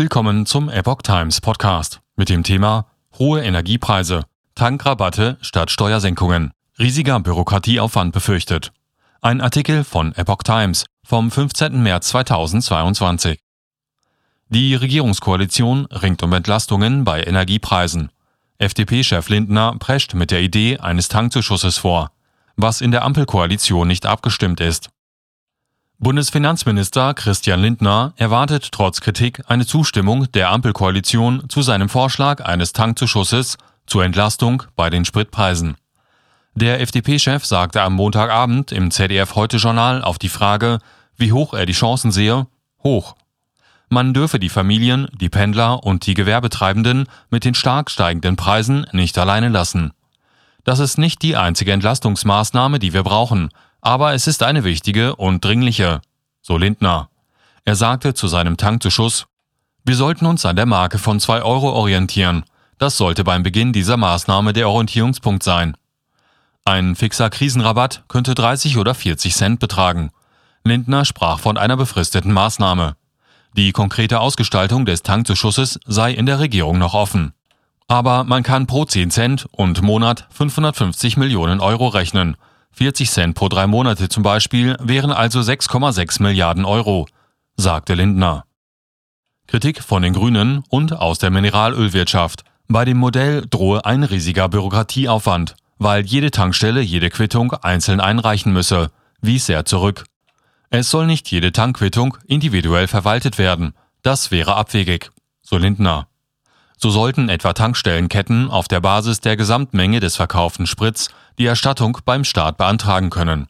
Willkommen zum Epoch Times Podcast mit dem Thema Hohe Energiepreise, Tankrabatte statt Steuersenkungen, riesiger Bürokratieaufwand befürchtet. Ein Artikel von Epoch Times vom 15. März 2022. Die Regierungskoalition ringt um Entlastungen bei Energiepreisen. FDP-Chef Lindner prescht mit der Idee eines Tankzuschusses vor, was in der Ampelkoalition nicht abgestimmt ist. Bundesfinanzminister Christian Lindner erwartet trotz Kritik eine Zustimmung der Ampelkoalition zu seinem Vorschlag eines Tankzuschusses zur Entlastung bei den Spritpreisen. Der FDP-Chef sagte am Montagabend im ZDF Heute Journal auf die Frage, wie hoch er die Chancen sehe, hoch. Man dürfe die Familien, die Pendler und die Gewerbetreibenden mit den stark steigenden Preisen nicht alleine lassen. Das ist nicht die einzige Entlastungsmaßnahme, die wir brauchen, aber es ist eine wichtige und dringliche, so Lindner. Er sagte zu seinem Tankzuschuss, wir sollten uns an der Marke von 2 Euro orientieren. Das sollte beim Beginn dieser Maßnahme der Orientierungspunkt sein. Ein fixer Krisenrabatt könnte 30 oder 40 Cent betragen. Lindner sprach von einer befristeten Maßnahme. Die konkrete Ausgestaltung des Tankzuschusses sei in der Regierung noch offen. Aber man kann pro 10 Cent und Monat 550 Millionen Euro rechnen, 40 Cent pro drei Monate zum Beispiel wären also 6,6 Milliarden Euro, sagte Lindner. Kritik von den Grünen und aus der Mineralölwirtschaft. Bei dem Modell drohe ein riesiger Bürokratieaufwand, weil jede Tankstelle jede Quittung einzeln einreichen müsse, wies er zurück. Es soll nicht jede Tankquittung individuell verwaltet werden. Das wäre abwegig, so Lindner. So sollten etwa Tankstellenketten auf der Basis der Gesamtmenge des verkauften Sprits die Erstattung beim Staat beantragen können.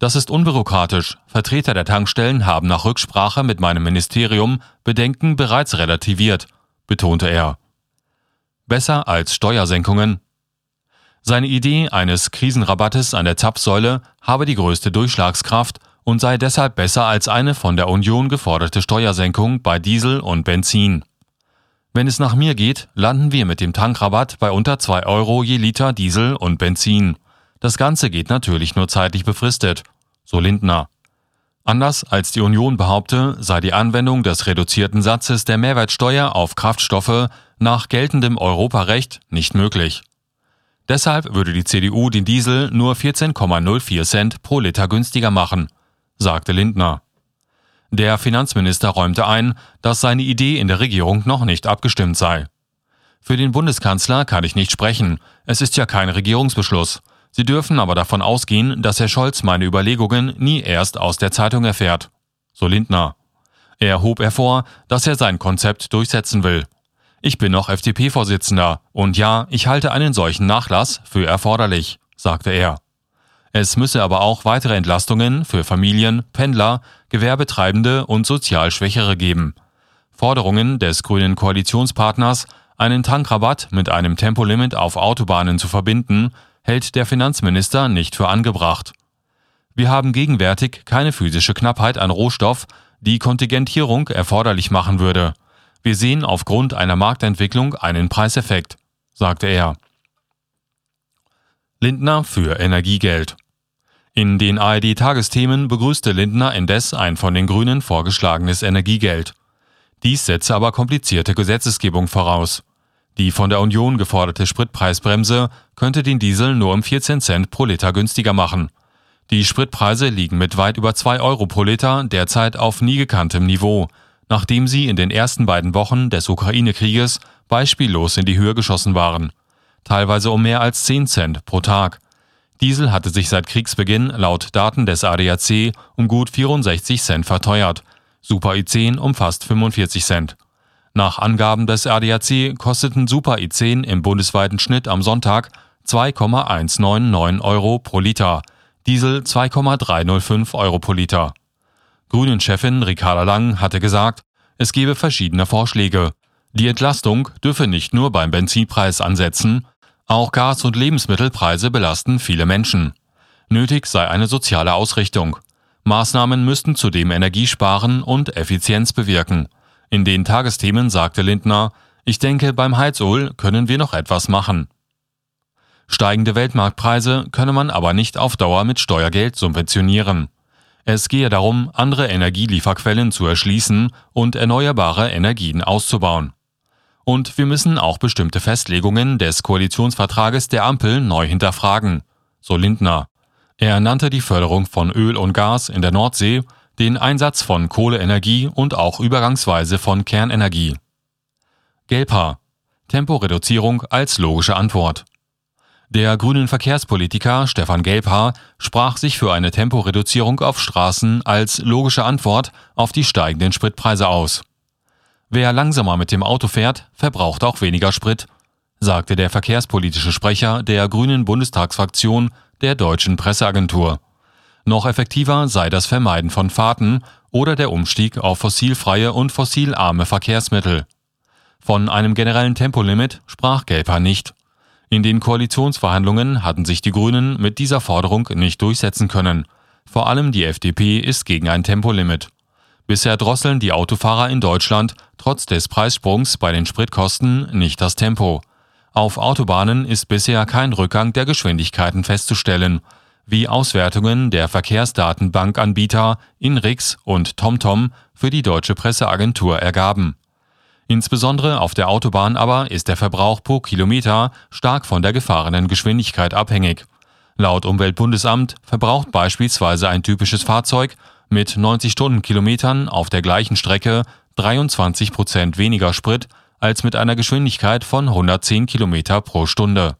Das ist unbürokratisch. Vertreter der Tankstellen haben nach Rücksprache mit meinem Ministerium Bedenken bereits relativiert, betonte er. Besser als Steuersenkungen. Seine Idee eines Krisenrabattes an der Zapfsäule habe die größte Durchschlagskraft und sei deshalb besser als eine von der Union geforderte Steuersenkung bei Diesel und Benzin. Wenn es nach mir geht, landen wir mit dem Tankrabatt bei unter 2 Euro je Liter Diesel und Benzin. Das Ganze geht natürlich nur zeitlich befristet, so Lindner. Anders als die Union behaupte, sei die Anwendung des reduzierten Satzes der Mehrwertsteuer auf Kraftstoffe nach geltendem Europarecht nicht möglich. Deshalb würde die CDU den Diesel nur 14,04 Cent pro Liter günstiger machen, sagte Lindner. Der Finanzminister räumte ein, dass seine Idee in der Regierung noch nicht abgestimmt sei. Für den Bundeskanzler kann ich nicht sprechen, es ist ja kein Regierungsbeschluss. Sie dürfen aber davon ausgehen, dass Herr Scholz meine Überlegungen nie erst aus der Zeitung erfährt. So Lindner. Er hob hervor, dass er sein Konzept durchsetzen will. Ich bin noch FDP-Vorsitzender und ja, ich halte einen solchen Nachlass für erforderlich, sagte er. Es müsse aber auch weitere Entlastungen für Familien, Pendler, Gewerbetreibende und sozial Schwächere geben. Forderungen des grünen Koalitionspartners, einen Tankrabatt mit einem Tempolimit auf Autobahnen zu verbinden, hält der Finanzminister nicht für angebracht. Wir haben gegenwärtig keine physische Knappheit an Rohstoff, die Kontingentierung erforderlich machen würde. Wir sehen aufgrund einer Marktentwicklung einen Preiseffekt, sagte er. Lindner für Energiegeld. In den ARD-Tagesthemen begrüßte Lindner indes ein von den Grünen vorgeschlagenes Energiegeld. Dies setze aber komplizierte Gesetzesgebung voraus. Die von der Union geforderte Spritpreisbremse könnte den Diesel nur um 14 Cent pro Liter günstiger machen. Die Spritpreise liegen mit weit über 2 Euro pro Liter derzeit auf nie gekanntem Niveau, nachdem sie in den ersten beiden Wochen des Ukraine-Krieges beispiellos in die Höhe geschossen waren. Teilweise um mehr als 10 Cent pro Tag. Diesel hatte sich seit Kriegsbeginn laut Daten des ADAC um gut 64 Cent verteuert, Super i10 um fast 45 Cent. Nach Angaben des ADAC kosteten Super i10 im bundesweiten Schnitt am Sonntag 2,199 Euro pro Liter, Diesel 2,305 Euro pro Liter. Grünen-Chefin Ricarda Lang hatte gesagt, es gebe verschiedene Vorschläge. Die Entlastung dürfe nicht nur beim Benzinpreis ansetzen, auch Gas- und Lebensmittelpreise belasten viele Menschen. Nötig sei eine soziale Ausrichtung. Maßnahmen müssten zudem Energie sparen und Effizienz bewirken. In den Tagesthemen sagte Lindner, ich denke, beim Heizöl können wir noch etwas machen. Steigende Weltmarktpreise könne man aber nicht auf Dauer mit Steuergeld subventionieren. Es gehe darum, andere Energielieferquellen zu erschließen und erneuerbare Energien auszubauen. Und wir müssen auch bestimmte Festlegungen des Koalitionsvertrages der Ampel neu hinterfragen, so Lindner. Er nannte die Förderung von Öl und Gas in der Nordsee, den Einsatz von Kohleenergie und auch übergangsweise von Kernenergie. Gelbhaar. Temporeduzierung als logische Antwort. Der grünen Verkehrspolitiker Stefan Gelbhaar sprach sich für eine Temporeduzierung auf Straßen als logische Antwort auf die steigenden Spritpreise aus. Wer langsamer mit dem Auto fährt, verbraucht auch weniger Sprit, sagte der verkehrspolitische Sprecher der grünen Bundestagsfraktion der deutschen Presseagentur. Noch effektiver sei das Vermeiden von Fahrten oder der Umstieg auf fossilfreie und fossilarme Verkehrsmittel. Von einem generellen Tempolimit sprach Gelper nicht. In den Koalitionsverhandlungen hatten sich die Grünen mit dieser Forderung nicht durchsetzen können. Vor allem die FDP ist gegen ein Tempolimit. Bisher drosseln die Autofahrer in Deutschland trotz des Preissprungs bei den Spritkosten nicht das Tempo. Auf Autobahnen ist bisher kein Rückgang der Geschwindigkeiten festzustellen, wie Auswertungen der Verkehrsdatenbankanbieter INRIX und TomTom für die deutsche Presseagentur ergaben. Insbesondere auf der Autobahn aber ist der Verbrauch pro Kilometer stark von der gefahrenen Geschwindigkeit abhängig. Laut Umweltbundesamt verbraucht beispielsweise ein typisches Fahrzeug mit 90 Stundenkilometern auf der gleichen Strecke 23 Prozent weniger Sprit als mit einer Geschwindigkeit von 110 Kilometer pro Stunde.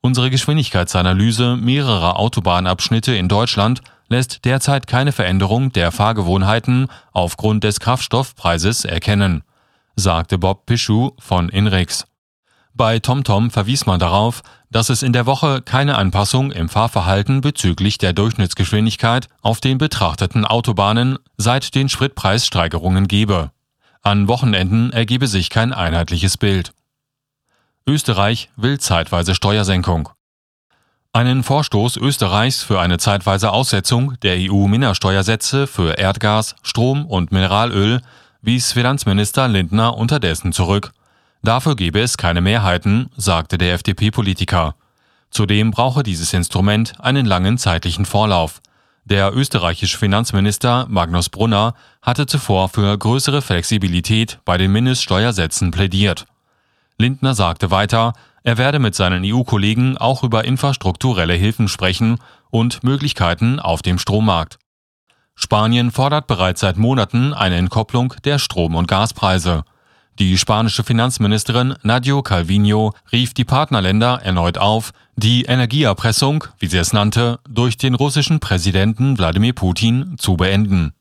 Unsere Geschwindigkeitsanalyse mehrerer Autobahnabschnitte in Deutschland lässt derzeit keine Veränderung der Fahrgewohnheiten aufgrund des Kraftstoffpreises erkennen sagte Bob Pichu von Inrix. Bei TomTom verwies man darauf, dass es in der Woche keine Anpassung im Fahrverhalten bezüglich der Durchschnittsgeschwindigkeit auf den betrachteten Autobahnen seit den Spritpreissteigerungen gebe. An Wochenenden ergebe sich kein einheitliches Bild. Österreich will zeitweise Steuersenkung. Einen Vorstoß Österreichs für eine zeitweise Aussetzung der EU-Mindersteuersätze für Erdgas, Strom und Mineralöl wies Finanzminister Lindner unterdessen zurück. Dafür gebe es keine Mehrheiten, sagte der FDP-Politiker. Zudem brauche dieses Instrument einen langen zeitlichen Vorlauf. Der österreichische Finanzminister Magnus Brunner hatte zuvor für größere Flexibilität bei den Mindeststeuersätzen plädiert. Lindner sagte weiter, er werde mit seinen EU-Kollegen auch über infrastrukturelle Hilfen sprechen und Möglichkeiten auf dem Strommarkt. Spanien fordert bereits seit Monaten eine Entkopplung der Strom- und Gaspreise. Die spanische Finanzministerin Nadio Calvino rief die Partnerländer erneut auf, die Energieerpressung, wie sie es nannte, durch den russischen Präsidenten Wladimir Putin zu beenden